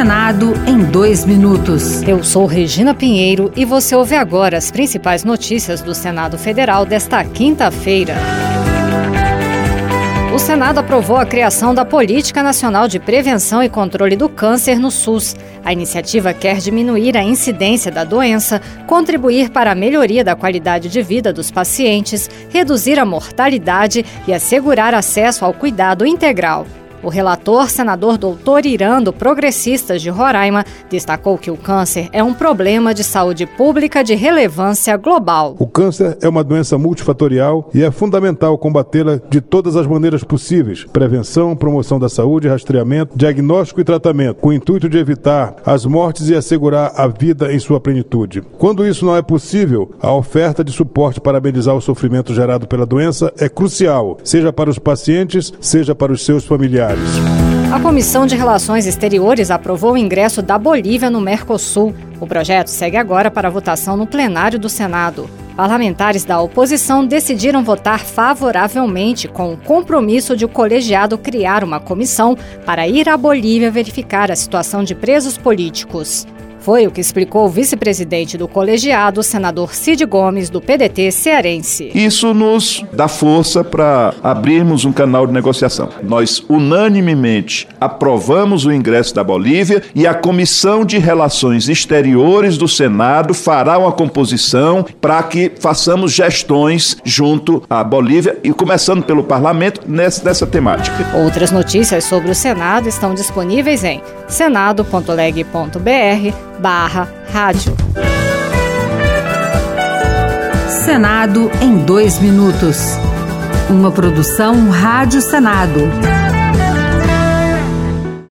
Senado em dois minutos. Eu sou Regina Pinheiro e você ouve agora as principais notícias do Senado Federal desta quinta-feira. O Senado aprovou a criação da Política Nacional de Prevenção e Controle do Câncer no SUS. A iniciativa quer diminuir a incidência da doença, contribuir para a melhoria da qualidade de vida dos pacientes, reduzir a mortalidade e assegurar acesso ao cuidado integral. O relator, senador doutor Irando, Progressistas de Roraima, destacou que o câncer é um problema de saúde pública de relevância global. O câncer é uma doença multifatorial e é fundamental combatê-la de todas as maneiras possíveis: prevenção, promoção da saúde, rastreamento, diagnóstico e tratamento, com o intuito de evitar as mortes e assegurar a vida em sua plenitude. Quando isso não é possível, a oferta de suporte para amenizar o sofrimento gerado pela doença é crucial, seja para os pacientes, seja para os seus familiares. A Comissão de Relações Exteriores aprovou o ingresso da Bolívia no Mercosul. O projeto segue agora para votação no plenário do Senado. Parlamentares da oposição decidiram votar favoravelmente com o compromisso de o colegiado criar uma comissão para ir à Bolívia verificar a situação de presos políticos. Foi o que explicou o vice-presidente do colegiado, senador Cid Gomes, do PDT cearense. Isso nos dá força para abrirmos um canal de negociação. Nós unanimemente aprovamos o ingresso da Bolívia e a Comissão de Relações Exteriores do Senado fará uma composição para que façamos gestões junto à Bolívia e começando pelo parlamento nessa, nessa temática. Outras notícias sobre o Senado estão disponíveis em senado.leg.br barra rádio. Senado em dois minutos. Uma produção Rádio Senado.